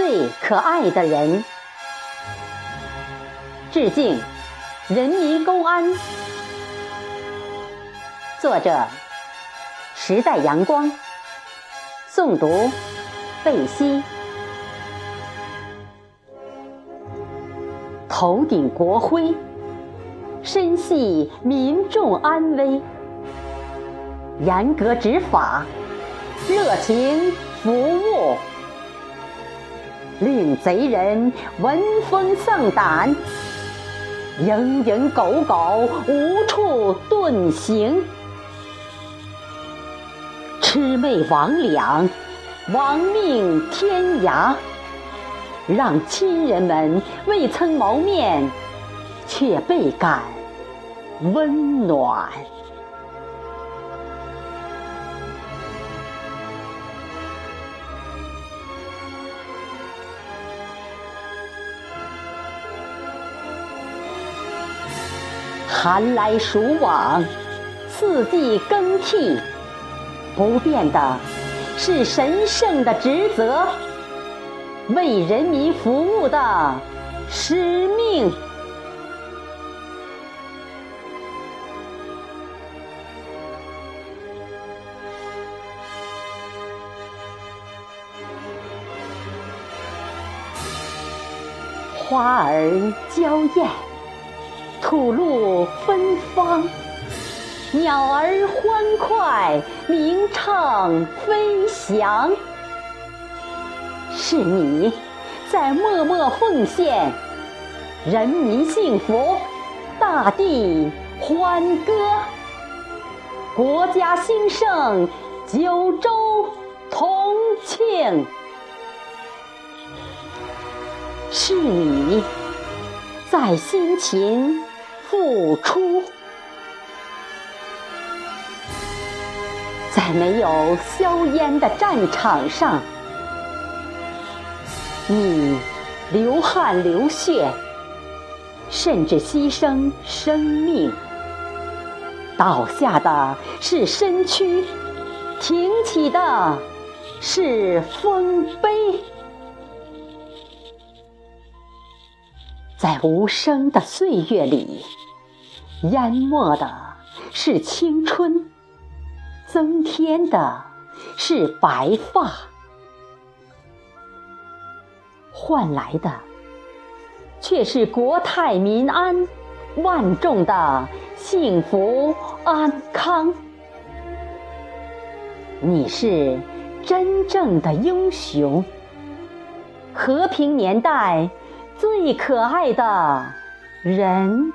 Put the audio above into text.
最可爱的人。致敬人民公安。作者：时代阳光。诵读：贝西。头顶国徽，深系民众安危。严格执法，热情服务，令贼人闻风丧胆，蝇营狗苟无处遁形，魑魅魍魉亡命天涯，让亲人们未曾谋面，却倍感温暖。寒来暑往，四季更替，不变的是神圣的职责，为人民服务的使命。花儿娇艳。吐露芬芳，鸟儿欢快鸣唱飞翔。是你在默默奉献，人民幸福，大地欢歌，国家兴盛，九州同庆。是你在辛勤。付出，在没有硝烟的战场上，你流汗流血，甚至牺牲生命，倒下的是身躯，挺起的是丰碑。在无声的岁月里，淹没的是青春，增添的是白发，换来的却是国泰民安、万众的幸福安康。你是真正的英雄，和平年代。最可爱的人。